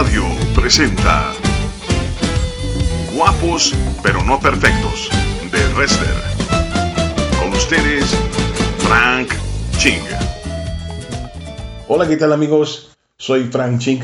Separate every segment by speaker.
Speaker 1: Radio presenta Guapos pero no perfectos de Wrestler. Con ustedes, Frank Ching.
Speaker 2: Hola, ¿qué tal amigos? Soy Frank Ching.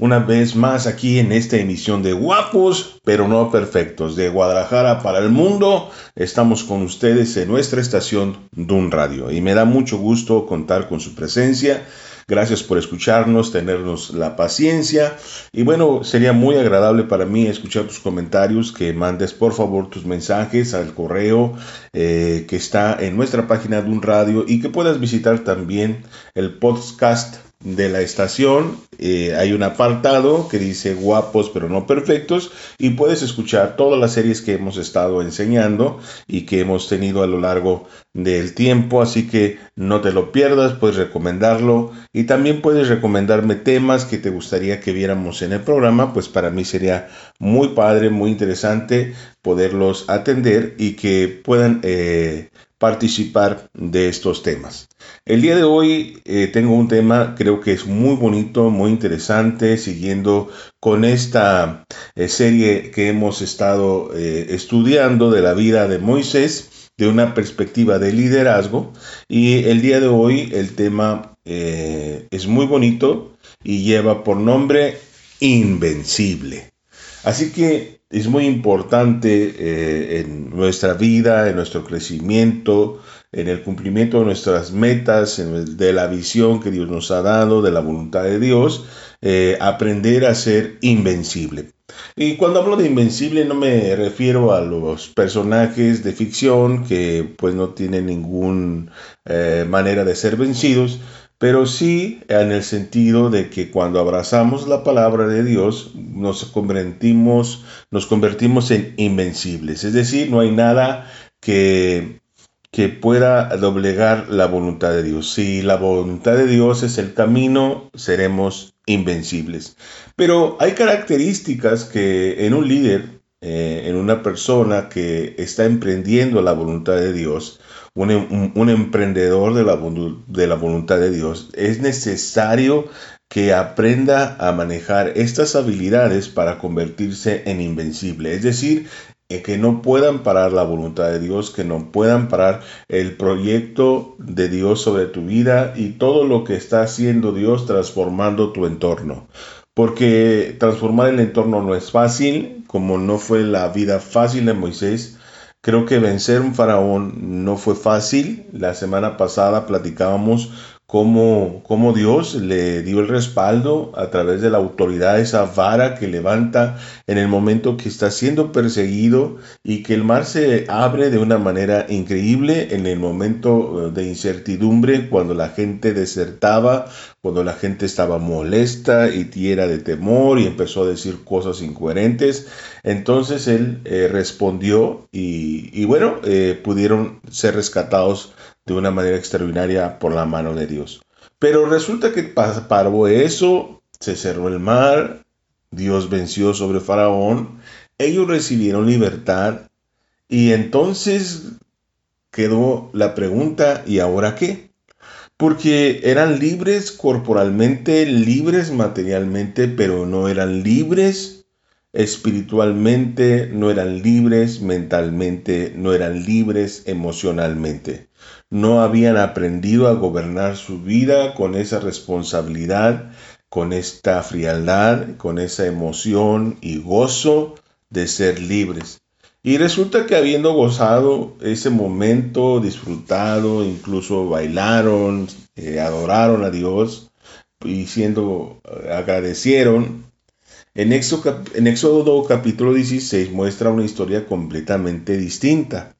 Speaker 2: Una vez más aquí en esta emisión de Guapos pero no perfectos de Guadalajara para el mundo. Estamos con ustedes en nuestra estación Dun Radio y me da mucho gusto contar con su presencia Gracias por escucharnos, tenernos la paciencia. Y bueno, sería muy agradable para mí escuchar tus comentarios, que mandes por favor tus mensajes al correo eh, que está en nuestra página de un radio y que puedas visitar también el podcast de la estación eh, hay un apartado que dice guapos pero no perfectos y puedes escuchar todas las series que hemos estado enseñando y que hemos tenido a lo largo del tiempo así que no te lo pierdas puedes recomendarlo y también puedes recomendarme temas que te gustaría que viéramos en el programa pues para mí sería muy padre muy interesante poderlos atender y que puedan eh, participar de estos temas. El día de hoy eh, tengo un tema, creo que es muy bonito, muy interesante, siguiendo con esta eh, serie que hemos estado eh, estudiando de la vida de Moisés, de una perspectiva de liderazgo. Y el día de hoy el tema es muy bonito y lleva por nombre Invencible. Así que es muy importante eh, en nuestra vida, en nuestro crecimiento, en el cumplimiento de nuestras metas, de la visión que Dios nos ha dado, de la voluntad de Dios, eh, aprender a ser invencible. Y cuando hablo de invencible no me refiero a los personajes de ficción que pues no tienen ninguna eh, manera de ser vencidos, pero sí en el sentido de que cuando abrazamos la palabra de Dios nos convertimos, nos convertimos en invencibles. Es decir, no hay nada que, que pueda doblegar la voluntad de Dios. Si la voluntad de Dios es el camino, seremos invencibles. Pero hay características que en un líder, eh, en una persona que está emprendiendo la voluntad de Dios, un, emprendedor de la, de la voluntad de Dios, es necesario que aprenda a manejar estas habilidades para convertirse en invencible. Es decir, eh, que no puedan parar la voluntad de Dios, que no puedan parar el proyecto de Dios sobre tu vida y todo lo que está haciendo Dios transformando tu entorno. Porque transformar el entorno no es fácil, como no fue la vida fácil de Moisés, Creo que vencer un faraón no fue fácil. La semana pasada platicábamos cómo, cómo, Dios le dio el respaldo a través de la autoridad, esa vara que levanta en el momento que está siendo perseguido y que el mar se abre de una manera increíble en el momento eh, de incertidumbre, cuando la gente desertaba, cuando la gente estaba molesta y era de temor y empezó a decir cosas incoherentes. Entonces él eh, respondió y, bueno, eh, pudieron ser rescatados de una manera extraordinaria por la mano de Dios. Pero resulta que paró eso, se cerró el mar, Dios venció sobre Faraón, ellos recibieron libertad y entonces quedó la pregunta, ¿y ahora qué? Porque eran libres corporalmente, libres materialmente, pero no eran libres espiritualmente, no eran libres mentalmente, no eran libres emocionalmente. No habían aprendido a gobernar su vida con esa responsabilidad, con esta frialdad, con esa emoción y gozo de ser libres. Y resulta que habiendo gozado ese momento, disfrutado, incluso bailaron, eh, adoraron a Dios y siendo eh, agradecieron, en Éxodo, en Éxodo capítulo 16 muestra una historia completamente distinta.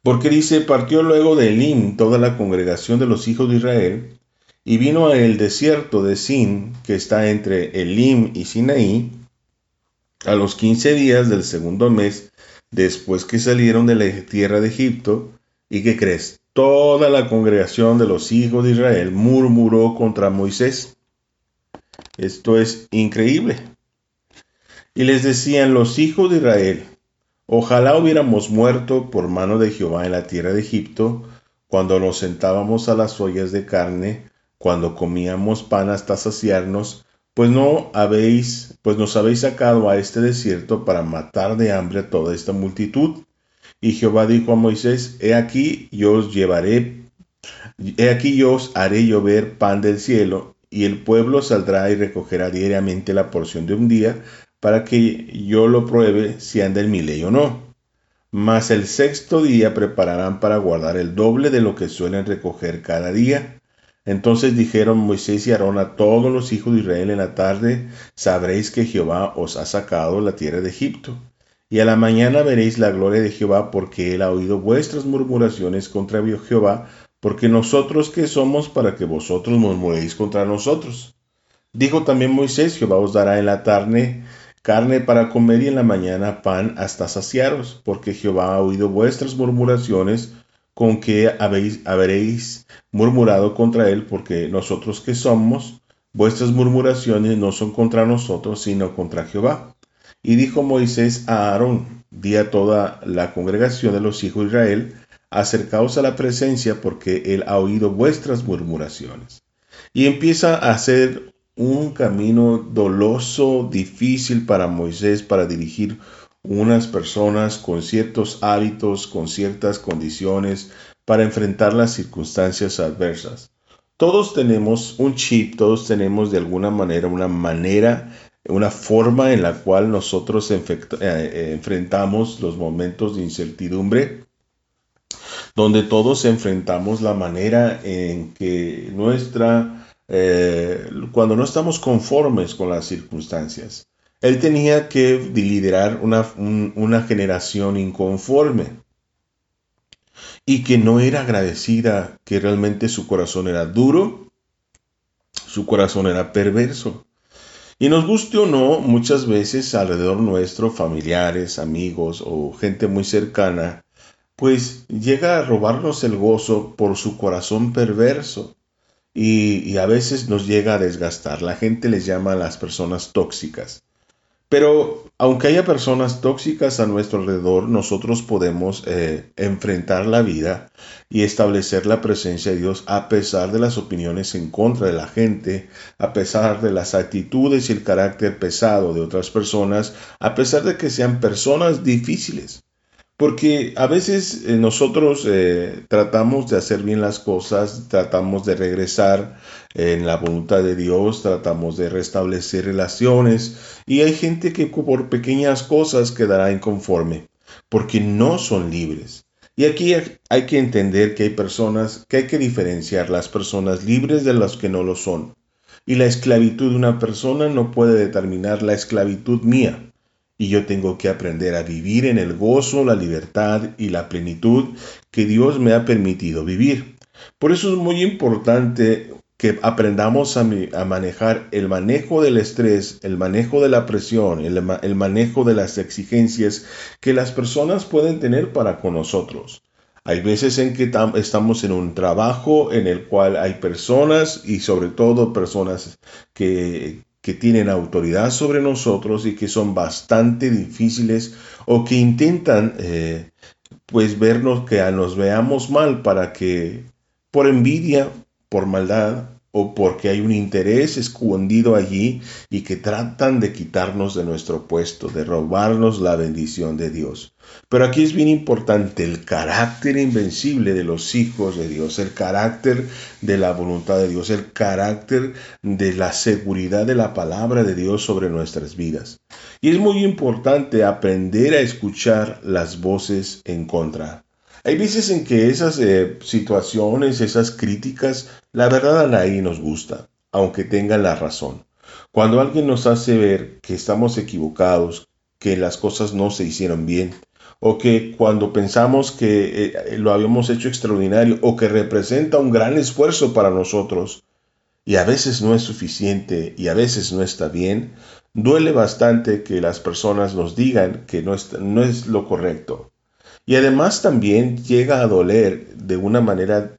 Speaker 2: Porque dice, partió luego de Elim toda la congregación de los hijos de Israel, y vino al desierto de Sin, que está entre Elim y Sinaí, a los quince días del segundo mes, después que salieron de la tierra de Egipto, ¿y que crees? Toda la congregación de los hijos de Israel murmuró contra Moisés. Esto es increíble. Y les decían los hijos de Israel, ojalá hubiéramos muerto por mano de Jehová en la tierra de Egipto, cuando nos sentábamos a las ollas de carne, cuando comíamos pan hasta saciarnos, pues no habéis, pues nos habéis sacado a este desierto para matar de hambre a toda esta multitud. Y Jehová dijo a Moisés, he aquí yo os llevaré, he aquí yo os haré llover pan del cielo, y el pueblo saldrá y recogerá diariamente la porción de un día, para que yo lo pruebe si anda en mi ley o no. Mas el sexto día prepararán para guardar el doble de lo que suelen recoger cada día. Entonces dijeron Moisés y Aarón a todos los hijos de Israel en la tarde, sabréis que Jehová os ha sacado la tierra de Egipto. Y a la mañana veréis la gloria de Jehová, porque él ha oído vuestras murmuraciones contra Jehová, porque nosotros que somos para que vosotros murmuréis contra nosotros. Dijo también Moisés, Jehová os dará en la tarde carne para comer y en la mañana pan hasta saciaros, porque Jehová ha oído vuestras murmuraciones con que habéis, habréis murmurado contra él, porque nosotros que somos, vuestras murmuraciones no son contra nosotros, sino contra Jehová. Y dijo Moisés a Aarón, di a toda la congregación de los hijos de Israel, acercaos a la presencia, porque él ha oído vuestras murmuraciones. Y empieza a hacer un camino doloso, difícil para Moisés para dirigir unas personas con ciertos hábitos, con ciertas condiciones, para enfrentar las circunstancias adversas. Todos tenemos un chip, todos tenemos de alguna manera una manera, una forma en la cual nosotros eh, enfrentamos los momentos de incertidumbre, donde todos enfrentamos la manera en que nuestra eh, cuando no estamos conformes con las circunstancias. Él tenía que liderar una, una generación inconforme y que no era agradecida, que realmente su corazón era duro, su corazón era perverso. Y nos guste o no, muchas veces alrededor nuestro, familiares, amigos o gente muy cercana, pues llega a robarnos el gozo por su corazón perverso y, a veces nos llega a desgastar. La gente les llama a las personas tóxicas. Pero aunque haya personas tóxicas a nuestro alrededor, nosotros podemos eh, enfrentar la vida y establecer la presencia de Dios a pesar de las opiniones en contra de la gente, a pesar de las actitudes y el carácter pesado de otras personas, a pesar de que sean personas difíciles. Porque a veces eh, nosotros eh, tratamos de hacer bien las cosas, tratamos de regresar en la voluntad de Dios, tratamos de restablecer relaciones y hay gente que por pequeñas cosas quedará inconforme porque no son libres. Y aquí hay que entender que hay personas, que hay que diferenciar las personas libres de las que no lo son. Y la esclavitud de una persona no puede determinar la esclavitud mía y yo tengo que aprender a vivir en el gozo, la libertad y la plenitud que Dios me ha permitido vivir. Por eso es muy importante que aprendamos a, manejar el manejo del estrés, el manejo de la presión, el, manejo de las exigencias que las personas pueden tener para con nosotros. Hay veces en que estamos en un trabajo en el cual hay personas y sobre todo personas que, que tienen autoridad sobre nosotros y que son bastante difíciles o que intentan eh, pues vernos que nos veamos mal para que por envidia, por maldad, porque hay un interés escondido allí y que tratan de quitarnos de nuestro puesto, de robarnos la bendición de Dios. Pero aquí es bien importante el carácter invencible de los hijos de Dios, el carácter de la voluntad de Dios, el carácter de la seguridad de la palabra de Dios sobre nuestras vidas. Y es muy importante aprender a escuchar las voces en contra. Hay veces en que esas eh, situaciones, esas críticas, la verdad a nadie nos gusta, aunque tengan la razón. Cuando alguien nos hace ver que estamos equivocados, que las cosas no se hicieron bien, o que cuando pensamos que eh, lo habíamos hecho extraordinario, o que representa un gran esfuerzo para nosotros, y a veces no es suficiente y a veces no está bien, duele bastante que las personas nos digan que no no es lo correcto. Y además también llega a doler de una manera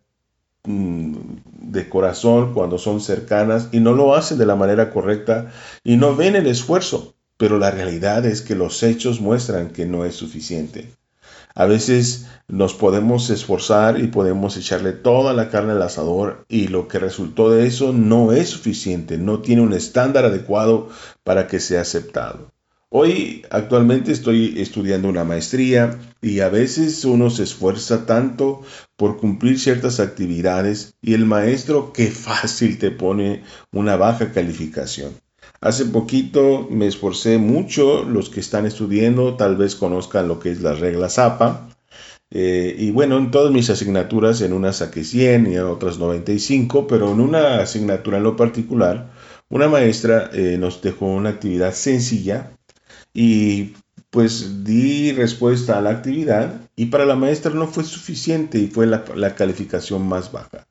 Speaker 2: mm, de corazón cuando son cercanas y no lo hacen de la manera correcta y no ven el esfuerzo, pero la realidad es que los hechos muestran que no es suficiente. A veces nos podemos esforzar y podemos echarle toda la carne al asador y lo que resultó de eso no es suficiente, no tiene un estándar adecuado para que sea aceptado. Hoy actualmente estoy estudiando una maestría y a veces uno se esfuerza tanto por cumplir ciertas actividades y el maestro qué fácil te pone una baja calificación. Hace poquito me esforcé mucho, los que están estudiando tal vez conozcan lo que es la regla APA. Eh, y bueno, en todas mis asignaturas, en una saqué 100 y en otras 95, pero en una asignatura en lo particular, una maestra eh, nos dejó una actividad sencilla y pues di respuesta a la actividad y para la maestra no fue suficiente y fue la, calificación más baja.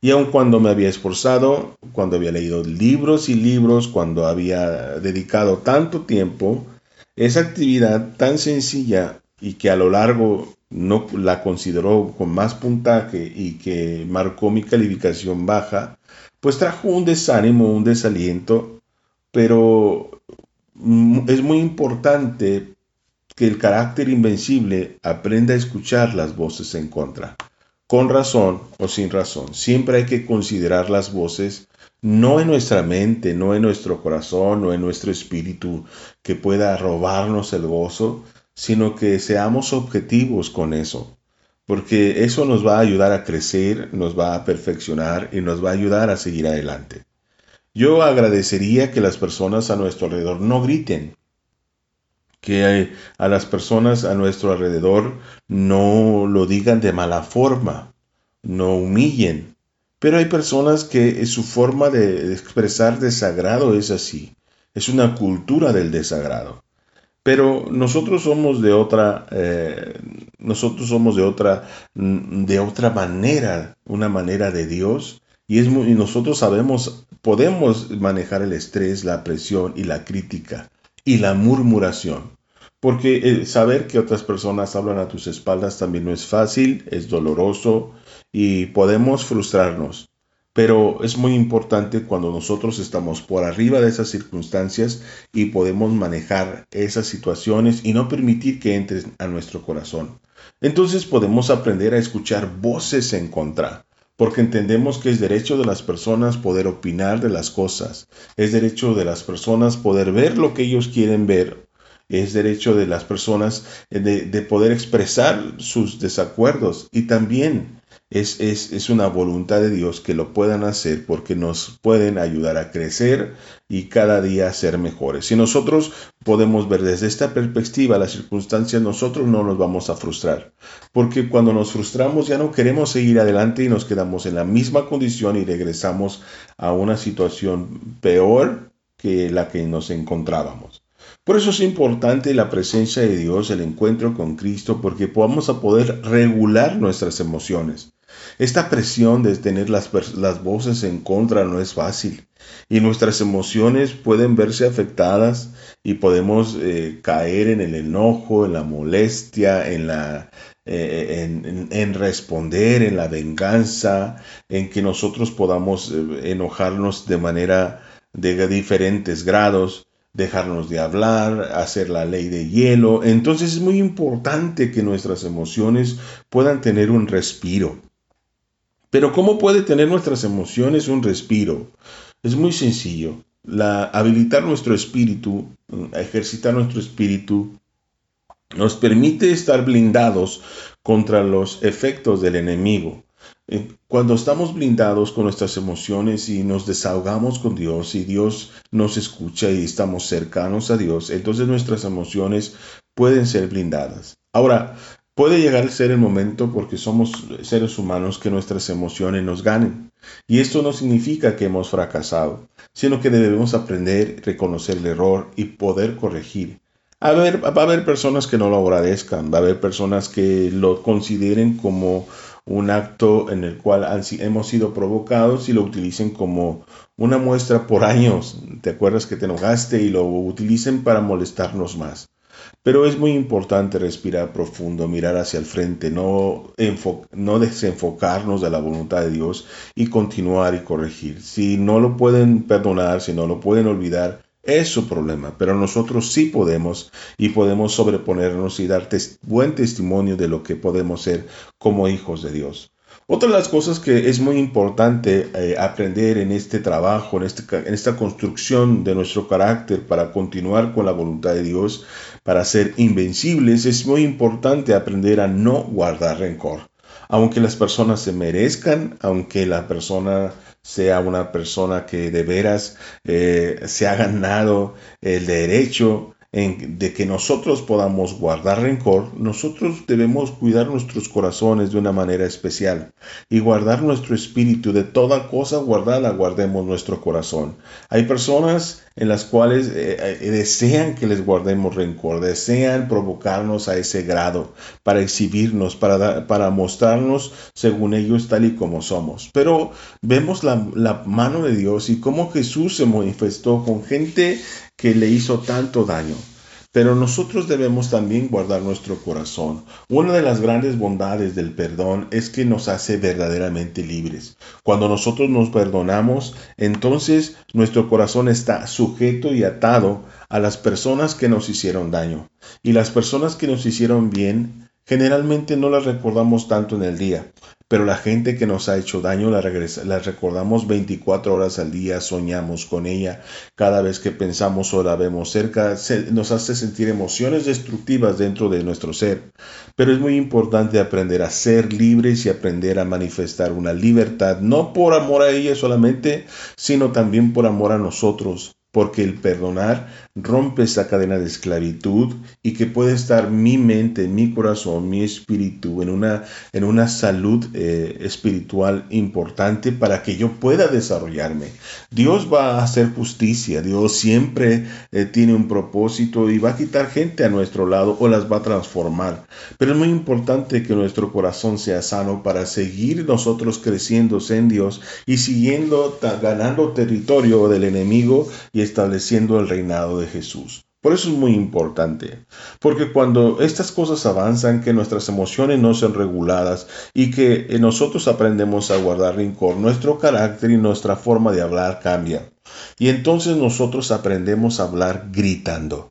Speaker 2: Y aun cuando me había esforzado, cuando había leído libros y libros, cuando había dedicado tanto tiempo, esa actividad tan sencilla y que a lo largo no la consideró con más puntaje y que marcó mi calificación baja, pues trajo un desánimo, un desaliento, pero es muy importante que el carácter invencible aprenda a escuchar las voces en contra, con razón o sin razón. Siempre hay que considerar las voces no en nuestra mente, no en nuestro corazón, no en nuestro espíritu que pueda robarnos el gozo, sino que seamos objetivos con eso, porque eso nos va a ayudar a crecer, nos va a perfeccionar y nos va a ayudar a seguir adelante. Yo agradecería que las personas a nuestro alrededor no griten, que a las personas a nuestro alrededor no lo digan de mala forma, no humillen. Pero hay personas que su forma de expresar desagrado es así. Es una cultura del desagrado. Pero nosotros somos de otra, eh, nosotros somos de otra, de otra manera, una manera de Dios y, es y nosotros sabemos, podemos manejar el estrés, la presión y la crítica y la murmuración. Porque eh, saber que otras personas hablan a tus espaldas también no es fácil, es doloroso y podemos frustrarnos. Pero es muy importante cuando nosotros estamos por arriba de esas circunstancias y podemos manejar esas situaciones y no permitir que entren a nuestro corazón. Entonces podemos aprender a escuchar voces en contra porque entendemos que es derecho de las personas poder opinar de las cosas, es derecho de las personas poder ver lo que ellos quieren ver, es derecho de las personas de, de poder expresar sus desacuerdos y también es, es, una voluntad de Dios que lo puedan hacer porque nos pueden ayudar a crecer y cada día ser mejores. Si nosotros podemos ver desde esta perspectiva las circunstancias, nosotros no nos vamos a frustrar. Porque cuando nos frustramos ya no queremos seguir adelante y nos quedamos en la misma condición y regresamos a una situación peor que la que nos encontrábamos. Por eso es importante la presencia de Dios, el encuentro con Cristo, porque podamos a poder regular nuestras emociones. Esta presión de tener las, las voces en contra no es fácil y nuestras emociones pueden verse afectadas y podemos eh, caer en el enojo, en la molestia, en la eh, en, responder, en la venganza, en que nosotros podamos eh, enojarnos de manera de diferentes grados, dejarnos de hablar, hacer la ley de hielo. Entonces es muy importante que nuestras emociones puedan tener un respiro. Pero ¿cómo puede tener nuestras emociones un respiro? Es muy sencillo. La, habilitar nuestro espíritu, ejercitar nuestro espíritu, nos permite estar blindados contra los efectos del enemigo. Eh, cuando estamos blindados con nuestras emociones y nos desahogamos con Dios y Dios nos escucha y estamos cercanos a Dios, entonces nuestras emociones pueden ser blindadas. Ahora, Puede llegar a ser el momento porque somos seres humanos que nuestras emociones nos ganen. Y esto no significa que hemos fracasado, sino que debemos aprender, reconocer el error y poder corregir. A ver, va a haber personas que no lo agradezcan, va a haber personas que lo consideren como un acto en el cual hemos sido provocados y lo utilicen como una muestra por años. ¿Te acuerdas que te enojaste y lo utilicen para molestarnos más? Pero es muy importante respirar profundo, mirar hacia el frente, no, no desenfocarnos de la voluntad de Dios y continuar y corregir. Si no lo pueden perdonar, si no lo pueden olvidar, es su problema, pero nosotros sí podemos y podemos sobreponernos y dar buen testimonio de lo que podemos ser como hijos de Dios. Otra de las cosas que es muy importante eh, aprender en este trabajo, en, este, en esta construcción de nuestro carácter para continuar con la voluntad de Dios, para ser invencibles, es muy importante aprender a no guardar rencor. Aunque las personas se merezcan, aunque la persona sea una persona que de veras eh, se ha ganado el derecho de que nosotros podamos guardar rencor, nosotros debemos cuidar nuestros corazones de una manera especial y guardar nuestro espíritu de toda cosa guardada, guardemos nuestro corazón. Hay personas en las cuales eh, eh, desean que les guardemos rencor, desean provocarnos a ese grado para exhibirnos, para, para mostrarnos según ellos tal y como somos. Pero vemos la, la mano de Dios y cómo Jesús se manifestó con gente que le hizo tanto daño. Pero nosotros debemos también guardar nuestro corazón. Una de las grandes bondades del perdón es que nos hace verdaderamente libres. Cuando nosotros nos perdonamos, entonces nuestro corazón está sujeto y atado a las personas que nos hicieron daño. Y las personas que nos hicieron bien, generalmente no las recordamos tanto en el día, pero la gente que nos ha hecho daño la, recordamos 24 horas al día, soñamos con ella, cada vez que pensamos o la vemos cerca, nos hace sentir emociones destructivas dentro de nuestro ser. Pero es muy importante aprender a ser libres y aprender a manifestar una libertad, no por amor a ella solamente, sino también por amor a nosotros, porque el perdonar rompe esa cadena de esclavitud y que puede estar mi mente, mi corazón, mi espíritu en una, en una salud eh, espiritual importante para que yo pueda desarrollarme. Dios va a hacer justicia, Dios siempre eh, tiene un propósito y va a quitar gente a nuestro lado o las va a transformar. Pero es muy importante que nuestro corazón sea sano para seguir nosotros creciendo en Dios y siguiendo, ganando territorio del enemigo y estableciendo el reinado de Jesús. Por eso es muy importante, porque cuando estas cosas avanzan, que nuestras emociones no sean reguladas y que eh, nosotros aprendemos a guardar rincón, nuestro carácter y nuestra forma de hablar cambia. Y entonces nosotros aprendemos a hablar gritando.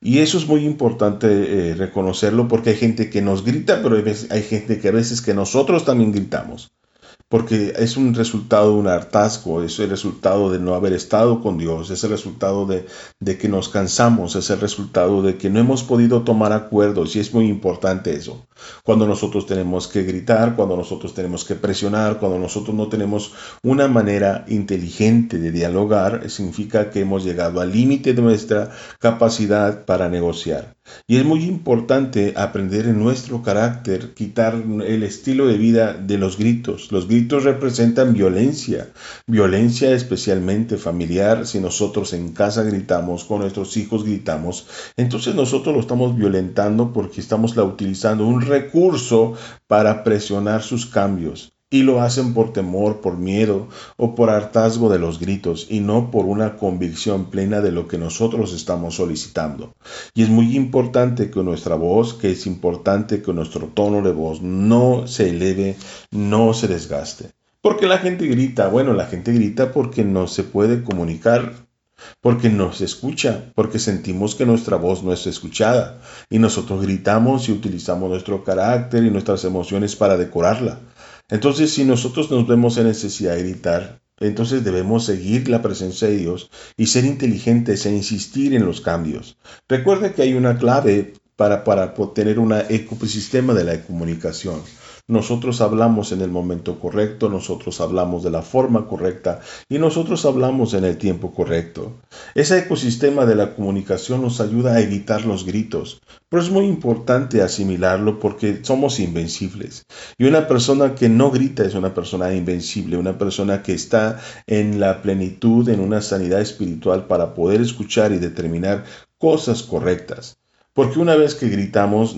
Speaker 2: Y eso es muy importante eh, reconocerlo porque hay gente que nos grita, pero hay gente que a veces que nosotros también gritamos porque es un resultado de un hartazgo, es el resultado de no haber estado con Dios, es el resultado de, de, que nos cansamos, es el resultado de que no hemos podido tomar acuerdos y es muy importante eso. Cuando nosotros tenemos que gritar, cuando nosotros tenemos que presionar, cuando nosotros no tenemos una manera inteligente de dialogar, significa que hemos llegado al límite de nuestra capacidad para negociar. Y es muy importante aprender en nuestro carácter, quitar el estilo de vida de los gritos. Los gritos representan violencia, violencia especialmente familiar. Si nosotros en casa gritamos, con nuestros hijos gritamos, entonces nosotros lo estamos violentando porque estamos utilizando un recurso para presionar sus cambios y lo hacen por temor, por miedo o por hartazgo de los gritos y no por una convicción plena de lo que nosotros estamos solicitando. Y es muy importante que nuestra voz, que es importante que nuestro tono de voz no se eleve, no se desgaste. Porque la gente grita, bueno, la gente grita porque no se puede comunicar porque nos escucha, porque sentimos que nuestra voz no es escuchada y nosotros gritamos y utilizamos nuestro carácter y nuestras emociones para decorarla. Entonces, si nosotros nos vemos en necesidad de gritar, entonces debemos seguir la presencia de Dios y ser inteligentes e insistir en los cambios. Recuerde que hay una clave para, para tener un ecosistema de la comunicación. Nosotros hablamos en el momento correcto, nosotros hablamos de la forma correcta y nosotros hablamos en el tiempo correcto. Ese ecosistema de la comunicación nos ayuda a evitar los gritos, pero es muy importante asimilarlo porque somos invencibles. Y una persona que no grita es una persona invencible, una persona que está en la plenitud, en una sanidad espiritual para poder escuchar y determinar cosas correctas. Porque una vez que gritamos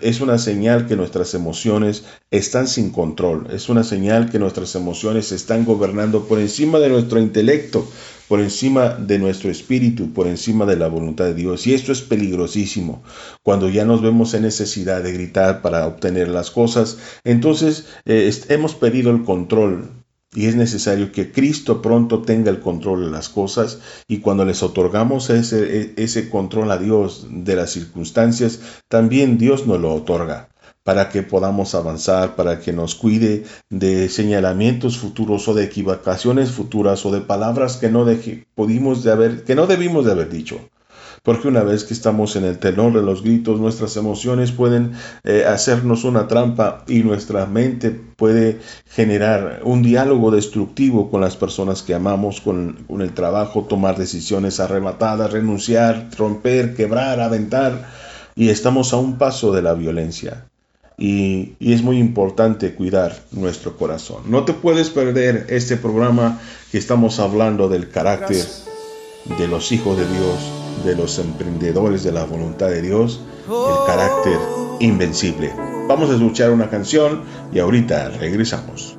Speaker 2: es una señal que nuestras emociones están sin control, es una señal que nuestras emociones están gobernando por encima de nuestro intelecto, por encima de nuestro espíritu, por encima de la voluntad de Dios. Y esto es peligrosísimo. Cuando ya nos vemos en necesidad de gritar para obtener las cosas, entonces eh, hemos perdido el control y es necesario que Cristo pronto tenga el control de las cosas y cuando les otorgamos ese, ese control a Dios de las circunstancias, también Dios nos lo otorga para que podamos avanzar, para que nos cuide de señalamientos futuros o de equivocaciones futuras o de palabras que no, pudimos de haber, que no debimos de haber dicho. Porque una vez que estamos en el tenor de los gritos, nuestras emociones pueden eh, hacernos una trampa y nuestra mente puede generar un diálogo destructivo con las personas que amamos, con, con el trabajo, tomar decisiones arrebatadas, renunciar, romper, quebrar, aventar. Y estamos a un paso de la violencia y, es muy importante cuidar nuestro corazón. No te puedes perder este programa que estamos hablando del carácter de los hijos de Dios, de los emprendedores de la voluntad de Dios, el carácter invencible. Vamos a escuchar una canción y ahorita regresamos.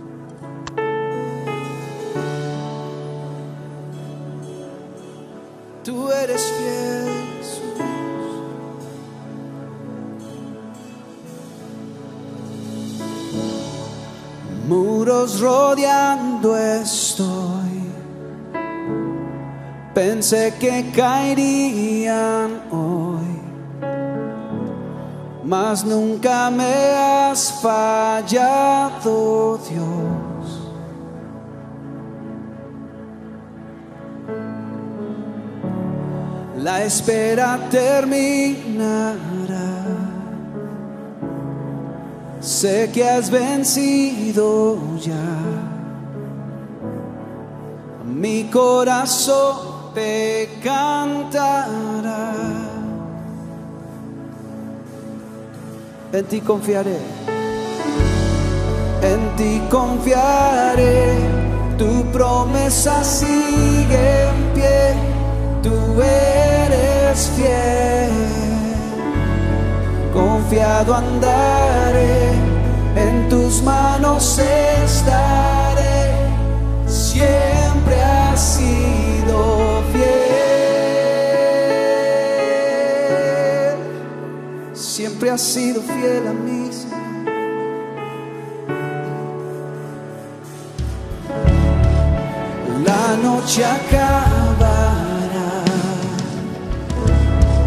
Speaker 3: rodeando estoy. Pensé que caerían hoy, mas nunca me has fallado, Dios. La espera terminará sé que has vencido ya. Mi corazón te cantará. En ti confiaré, en ti confiaré. Tu promesa sigue en pie, tú eres fiel. Confiado andaré, en tus manos estaré, siempre has sido fiel, siempre has sido fiel a mí. La noche acabará,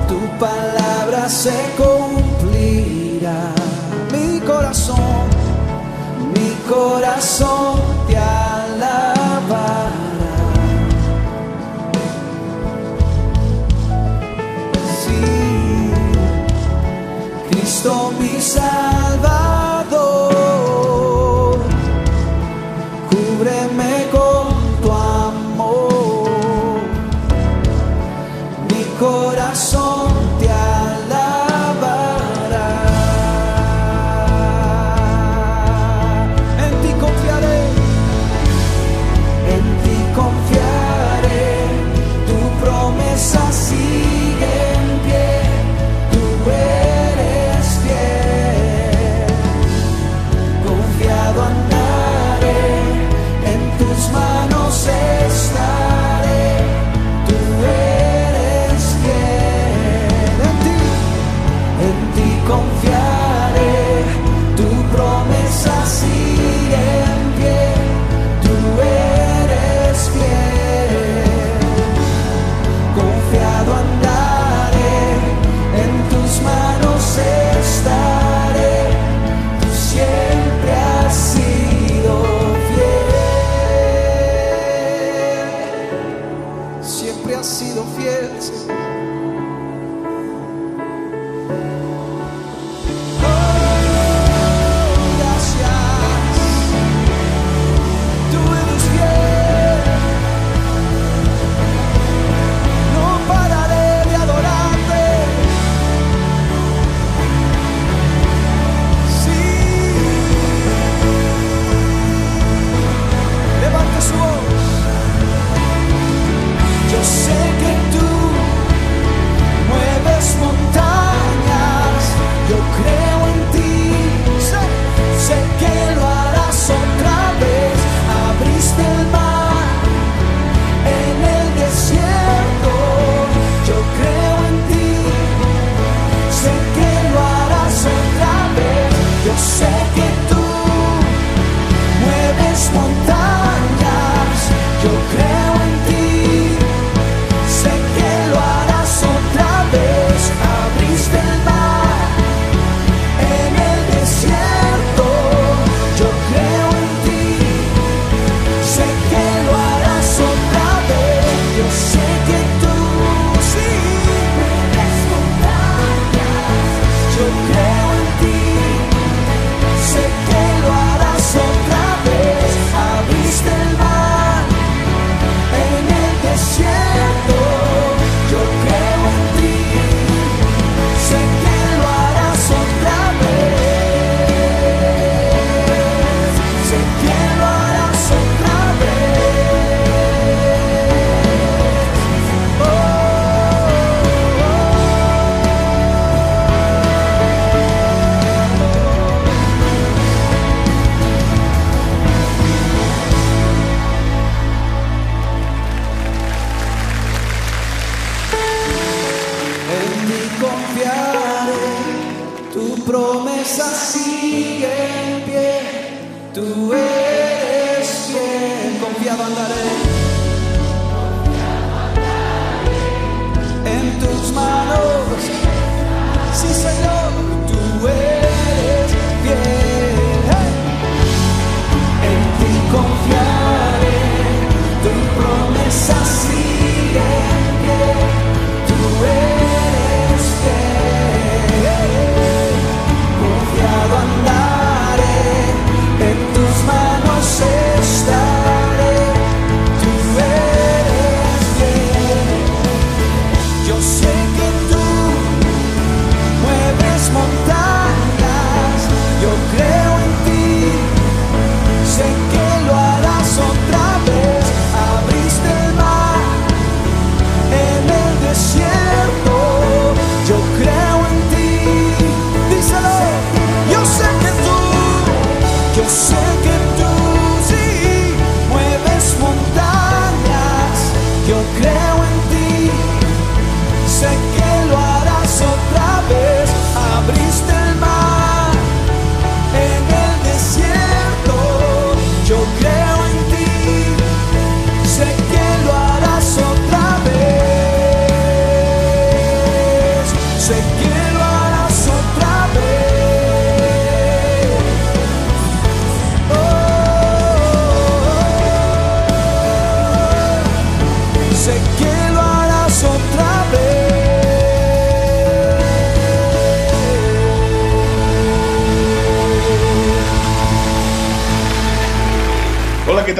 Speaker 3: tu palabra se corazón, mi corazón te alabará. Cristo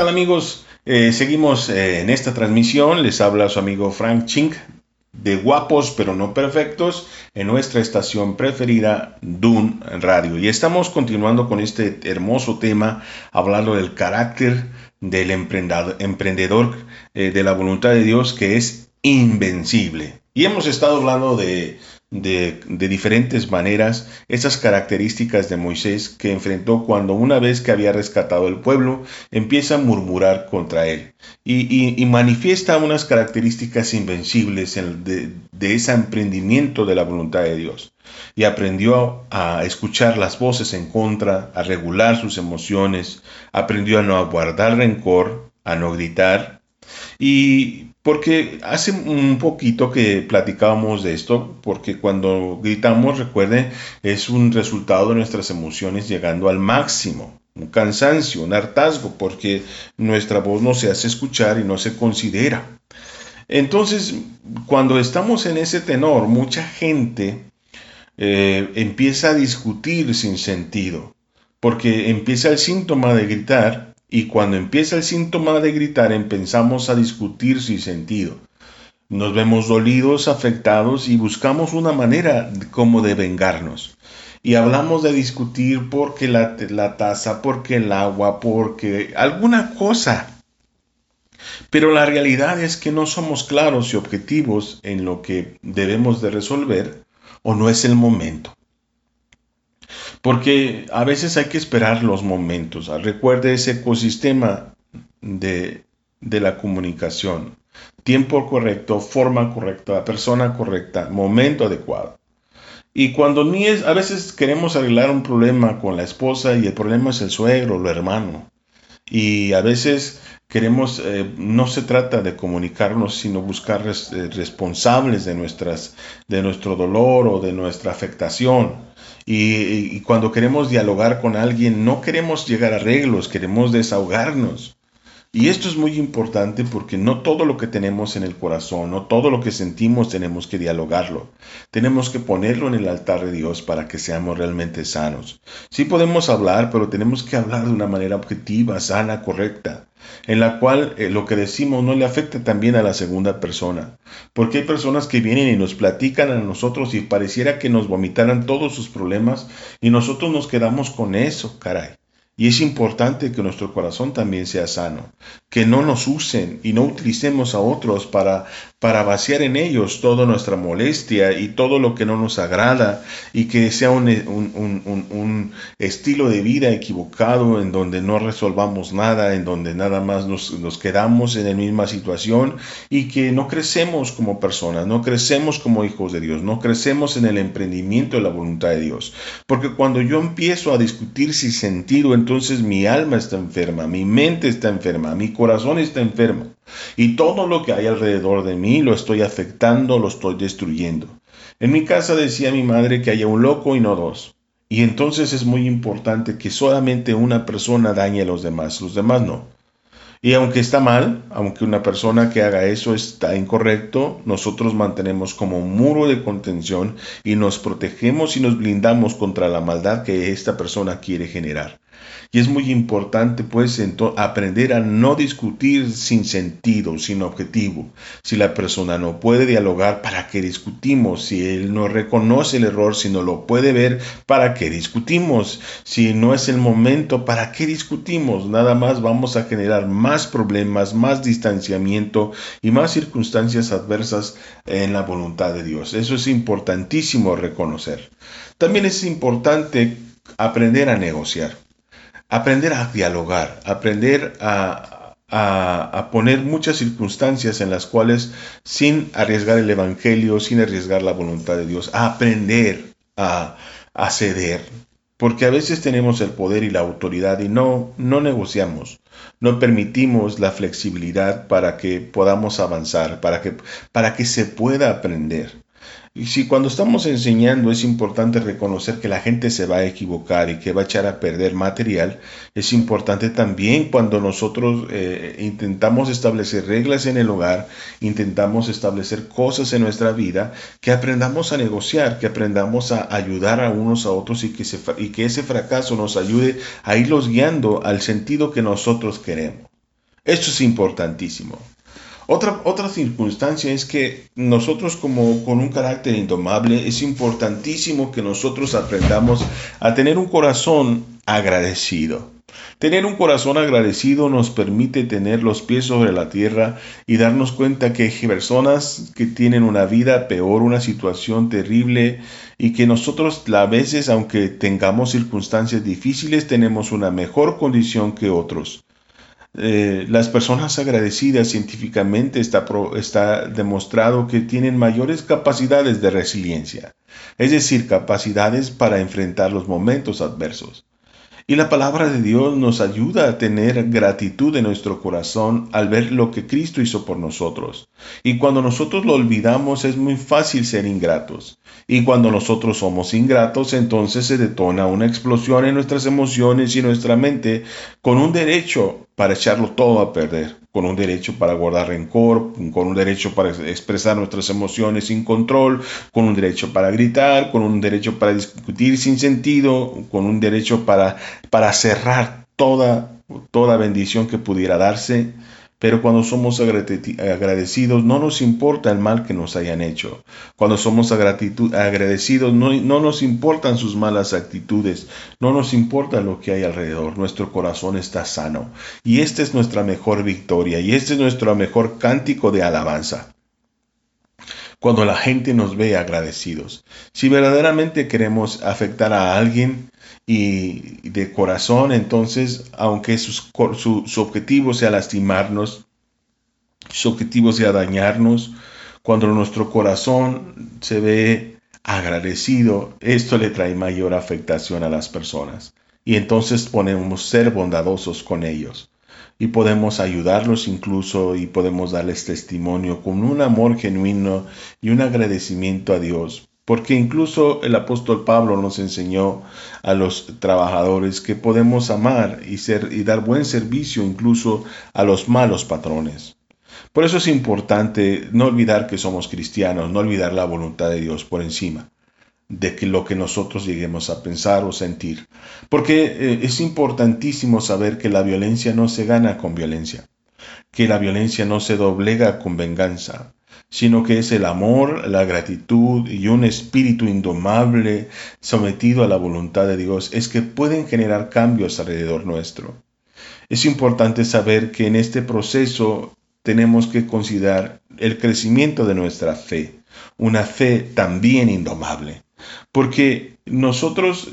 Speaker 2: tal amigos? Eh, seguimos eh, en esta transmisión. Les habla su amigo Frank Chink de Guapos pero no perfectos en nuestra estación preferida Dun Radio. Y estamos continuando con este hermoso tema, hablando del carácter del emprendedor, eh, de la voluntad de Dios que es invencible. Y hemos estado hablando de, de, diferentes maneras esas características de Moisés que enfrentó cuando una vez que había rescatado el pueblo empieza a murmurar contra él. Y, y- manifiesta unas características invencibles en- de, de ese emprendimiento de la voluntad de Dios. Y aprendió a escuchar las voces en contra, a regular sus emociones, aprendió a no guardar rencor, a no gritar, y porque hace un poquito que platicábamos de esto, porque cuando gritamos, recuerden, es un resultado de nuestras emociones llegando al máximo, un cansancio, un hartazgo, porque nuestra voz no se hace escuchar y no se considera. Entonces, cuando estamos en ese tenor, mucha gente eh, empieza a discutir sin sentido, porque empieza el síntoma de gritar y cuando empieza el síntoma de gritar empezamos a discutir sin sentido. Nos vemos dolidos, afectados y buscamos una manera como de vengarnos. Y hablamos de discutir porque la, la taza, porque el agua, porque alguna cosa. Pero la realidad es que no somos claros y objetivos en lo que debemos de resolver o no es el momento. Porque a veces hay que esperar los momentos. Recuerde ese ecosistema de, de la comunicación. Tiempo correcto, forma correcta, persona correcta, momento adecuado. Y cuando ni es, a veces queremos arreglar un problema con la esposa y el problema es el suegro, lo hermano. Y a veces queremos, eh, no se trata de comunicarnos, sino buscar eh, responsables de, nuestras, de nuestro dolor o de nuestra afectación. Y, cuando queremos dialogar con alguien, no queremos llegar a arreglos, queremos desahogarnos. Y esto es muy importante porque no todo lo que tenemos en el corazón, no todo lo que sentimos tenemos que dialogarlo. Tenemos que ponerlo en el altar de Dios para que seamos realmente sanos. Sí podemos hablar, pero tenemos que hablar de una manera objetiva, sana, correcta, en la cual eh, lo que decimos no le afecte también a la segunda persona. Porque hay personas que vienen y nos platican a nosotros y pareciera que nos vomitaran todos sus problemas y nosotros nos quedamos con eso, caray. Y es importante que nuestro corazón también sea sano, que no nos usen y no utilicemos a otros para, para vaciar en ellos toda nuestra molestia y todo lo que no nos agrada y que sea un, un, un, un estilo de vida equivocado en donde no resolvamos nada, en donde nada más nos, nos quedamos en la misma situación y que no crecemos como personas, no crecemos como hijos de Dios, no crecemos en el emprendimiento de la voluntad de Dios. Porque cuando yo empiezo a discutir sin sentido, entonces mi alma está enferma, mi mente está enferma, mi corazón está enfermo y todo lo que hay alrededor de mí lo estoy afectando, lo estoy destruyendo. En mi casa decía mi madre que haya un loco y no dos. Y entonces es muy importante que solamente una persona dañe a los demás, los demás no. Y aunque está mal, aunque una persona que haga eso está incorrecto, nosotros mantenemos como un muro de contención y nos protegemos y nos blindamos contra la maldad que esta persona quiere generar. Y es muy importante pues aprender a no discutir sin sentido, sin objetivo. Si la persona no puede dialogar, ¿para qué discutimos? Si él no reconoce el error, si no lo puede ver, ¿para qué discutimos? Si no es el momento, ¿para qué discutimos? Nada más vamos a generar más problemas, más distanciamiento y más circunstancias adversas en la voluntad de Dios. Eso es importantísimo reconocer. También es importante aprender a negociar aprender a dialogar, aprender a, poner muchas circunstancias en las cuales, sin arriesgar el Evangelio, sin arriesgar la voluntad de Dios, a aprender a, a ceder. Porque a veces tenemos el poder y la autoridad y no, no negociamos, no permitimos la flexibilidad para que podamos avanzar, para que, para que se pueda aprender. Y si cuando estamos enseñando es importante reconocer que la gente se va a equivocar y que va a echar a perder material, es importante también cuando nosotros eh, intentamos establecer reglas en el hogar, intentamos establecer cosas en nuestra vida, que aprendamos a negociar, que aprendamos a ayudar a unos a otros y que, y que ese fracaso nos ayude a irlos guiando al sentido que nosotros queremos. Esto es importantísimo. Otra, otra circunstancia es que nosotros como con un carácter indomable es importantísimo que nosotros aprendamos a tener un corazón agradecido. Tener un corazón agradecido nos permite tener los pies sobre la tierra y darnos cuenta que hay personas que tienen una vida peor, una situación terrible y que nosotros a veces, aunque tengamos circunstancias difíciles, tenemos una mejor condición que otros. Eh, las personas agradecidas científicamente está, está demostrado que tienen mayores capacidades de resiliencia, es decir, capacidades para enfrentar los momentos adversos. Y la palabra de Dios nos ayuda a tener gratitud en nuestro corazón al ver lo que Cristo hizo por nosotros. Y cuando nosotros lo olvidamos es muy fácil ser ingratos. Y cuando nosotros somos ingratos, entonces se detona una explosión en nuestras emociones y nuestra mente con un derecho para echarlo todo a perder, con un derecho para guardar rencor, con un derecho para expresar nuestras emociones sin control, con un derecho para gritar, con un derecho para discutir sin sentido, con un derecho para, para cerrar toda, toda bendición que pudiera darse. Pero cuando somos agradecidos no nos importa el mal que nos hayan hecho. Cuando somos agradecidos no, no, nos importan sus malas actitudes, no nos importa lo que hay alrededor. Nuestro corazón está sano. Y esta es nuestra mejor victoria y este es nuestro mejor cántico de alabanza cuando la gente nos ve agradecidos. Si verdaderamente queremos afectar a alguien y de corazón, entonces, aunque su, objetivo sea lastimarnos, su objetivo sea dañarnos, cuando nuestro corazón se ve agradecido, esto le trae mayor afectación a las personas. Y entonces podemos ser bondadosos con ellos y podemos ayudarlos incluso y podemos darles testimonio con un amor genuino y un agradecimiento a Dios. Porque incluso el apóstol Pablo nos enseñó a los trabajadores que podemos amar y, ser, y dar buen servicio incluso a los malos patrones. Por eso es importante no olvidar que somos cristianos, no olvidar la voluntad de Dios por encima de que lo que nosotros lleguemos a pensar o sentir. Porque eh, es importantísimo saber que la violencia no se gana con violencia, que la violencia no se doblega con venganza, sino que es el amor, la gratitud y un espíritu indomable sometido a la voluntad de Dios, es que pueden generar cambios alrededor nuestro. Es importante saber que en este proceso tenemos que considerar el crecimiento de nuestra fe, una fe también indomable. Porque nosotros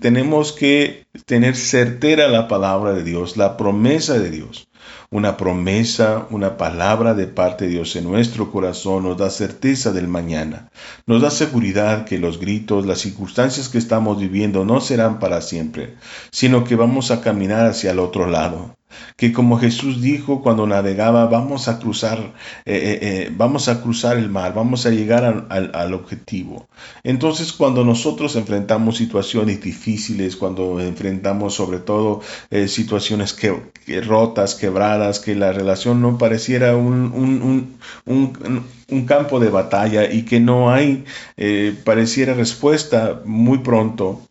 Speaker 2: tenemos que tener certera la palabra de Dios, la promesa de Dios. Una promesa, una palabra de parte de Dios en nuestro corazón nos da certeza del mañana. Nos da seguridad que los gritos, las circunstancias que estamos viviendo no serán para siempre, sino que vamos a caminar hacia el otro lado. Que como Jesús dijo cuando navegaba, vamos a cruzar, eh, eh, eh, vamos a cruzar el mar, vamos a llegar al objetivo. Entonces, cuando nosotros enfrentamos situaciones difíciles, cuando enfrentamos sobre todo situaciones que, rotas, quebradas, que la relación no pareciera un, un, campo de batalla y que no hay, pareciera respuesta muy pronto,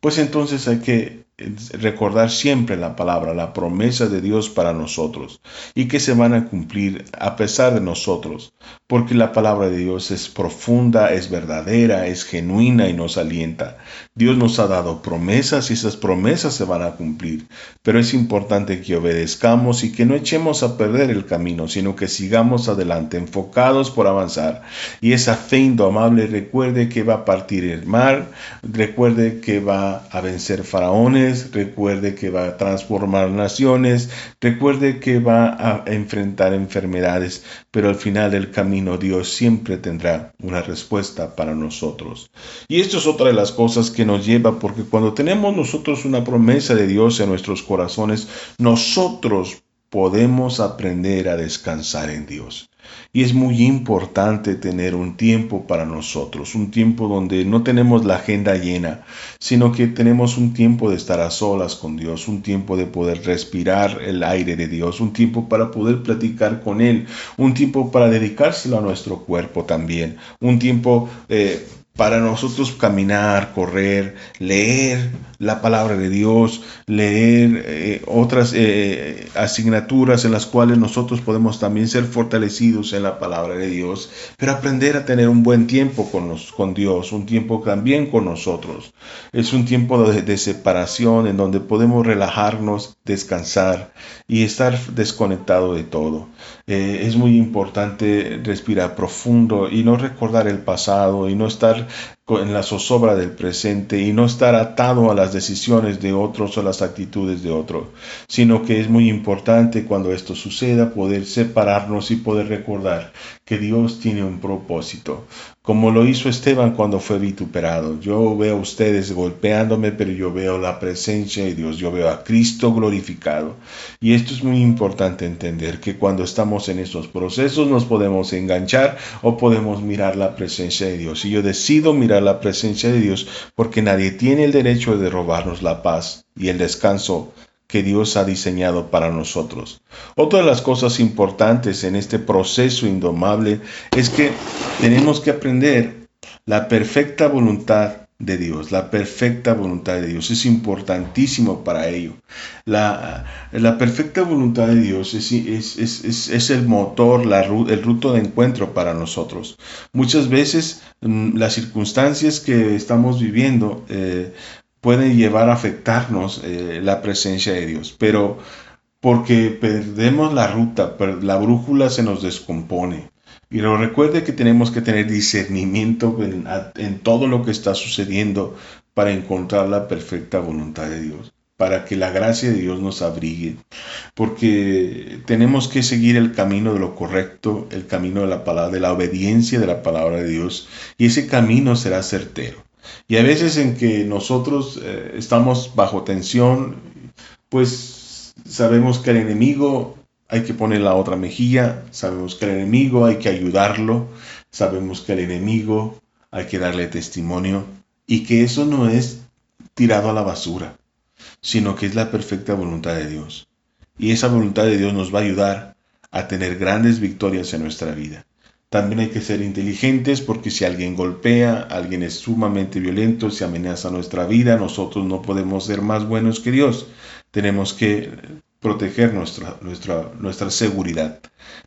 Speaker 2: pues entonces hay que recordar siempre la palabra, la promesa de Dios para nosotros y que se van a cumplir a pesar de nosotros, porque la palabra de Dios es profunda, es verdadera, es genuina y nos alienta. Dios nos ha dado promesas y esas promesas se van a cumplir, pero es importante que obedezcamos y que no echemos a perder el camino, sino que sigamos adelante, enfocados por avanzar. Y esa fe indomable recuerde que va a partir el mar, recuerde que va a vencer faraones, recuerde que va a transformar naciones, recuerde que va a enfrentar enfermedades, pero al final del camino Dios siempre tendrá una respuesta para nosotros. Y esto es otra de las cosas que nos lleva, porque cuando tenemos nosotros una promesa de Dios en nuestros corazones, nosotros podemos aprender a descansar en Dios. Y es muy importante tener un tiempo para nosotros, un tiempo donde no tenemos la agenda llena, sino que tenemos un tiempo de estar a solas con Dios, un tiempo de poder respirar el aire de Dios, un tiempo para poder platicar con Él, un tiempo para dedicárselo a nuestro cuerpo también, un tiempo eh, para nosotros caminar, correr, leer la palabra de Dios, leer eh, otras eh, asignaturas en las cuales nosotros podemos también ser fortalecidos en la palabra de Dios, pero aprender a tener un buen tiempo con, con Dios, un tiempo también con nosotros. Es un tiempo de, separación en donde podemos relajarnos, descansar y estar desconectado de todo. Eh, es muy importante respirar profundo y no recordar el pasado y no estar en la zozobra del presente y no estar atado a las decisiones de otros o las actitudes de otros, sino que es muy importante cuando esto suceda poder separarnos y poder recordar que Dios tiene un propósito, como lo hizo Esteban cuando fue vituperado. Yo veo a ustedes golpeándome, pero yo veo la presencia de Dios, yo veo a Cristo glorificado. Y esto es muy importante entender, que cuando estamos en estos procesos nos podemos enganchar o podemos mirar la presencia de Dios. Y yo decido mirar la presencia de Dios porque nadie tiene el derecho de robarnos la paz y el descanso que Dios ha diseñado para nosotros. Otra de las cosas importantes en este proceso indomable es que tenemos que aprender la perfecta voluntad de Dios, la perfecta voluntad de Dios. Es importantísimo para ello. La, la perfecta voluntad de Dios es, es, es, el motor, la, el ruto de encuentro para nosotros. Muchas veces mm, las circunstancias que estamos viviendo eh, pueden llevar a afectarnos eh, la presencia de Dios, pero porque perdemos la ruta, la brújula se nos descompone. Y recuerde que tenemos que tener discernimiento en, en, todo lo que está sucediendo para encontrar la perfecta voluntad de Dios, para que la gracia de Dios nos abrigue, porque tenemos que seguir el camino de lo correcto, el camino de la palabra, de la obediencia de la palabra de Dios, y ese camino será certero. Y a veces en que nosotros eh, estamos bajo tensión, pues sabemos que el enemigo hay que poner la otra mejilla, sabemos que el enemigo hay que ayudarlo, sabemos que el enemigo hay que darle testimonio y que eso no es tirado a la basura, sino que es la perfecta voluntad de Dios. Y esa voluntad de Dios nos va a ayudar a tener grandes victorias en nuestra vida. También hay que ser inteligentes porque si alguien golpea, alguien es sumamente violento, se amenaza nuestra vida, nosotros no podemos ser más buenos que Dios. Tenemos que proteger nuestra, nuestra, nuestra seguridad.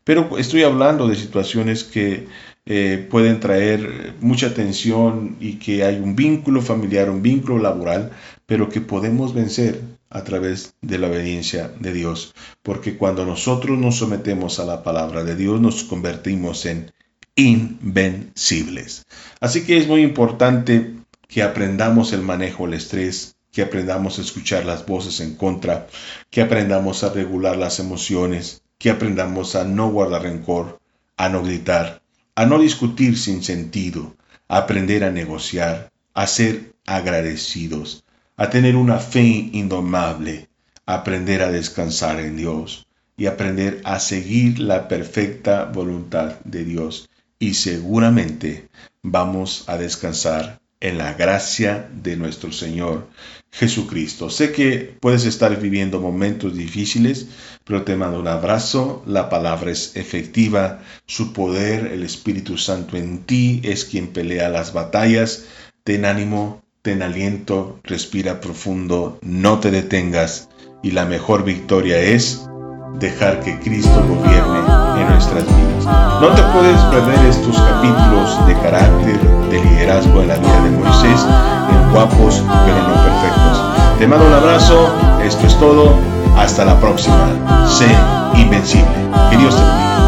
Speaker 2: Pero estoy hablando de situaciones que eh, pueden traer mucha tensión y que hay un vínculo familiar, un vínculo laboral, pero que podemos vencer a través de la obediencia de Dios. Porque cuando nosotros nos sometemos a la palabra de Dios, nos convertimos en invencibles. Así que es muy importante que aprendamos el manejo del estrés, que aprendamos a escuchar las voces en contra, que aprendamos a regular las emociones, que aprendamos a no guardar rencor, a no gritar, a no discutir sin sentido, a aprender a negociar, a ser agradecidos, a tener una fe indomable, aprender a descansar en Dios y aprender a seguir la perfecta voluntad de Dios. Y seguramente vamos a descansar en la gracia de nuestro Señor Jesucristo. Sé que puedes estar viviendo momentos difíciles, pero te mando un abrazo. La palabra es efectiva, su poder, el Espíritu Santo en ti es quien pelea las batallas. Ten ánimo, ten aliento, respira profundo, no te detengas y la mejor victoria es dejar que Cristo gobierne en nuestras vidas. No te puedes perder estos capítulos de carácter, de liderazgo en la vida de Moisés, en guapos pero no perfectos. Te mando un abrazo, esto es todo, hasta la próxima. Sé invencible. Que Dios te bendiga.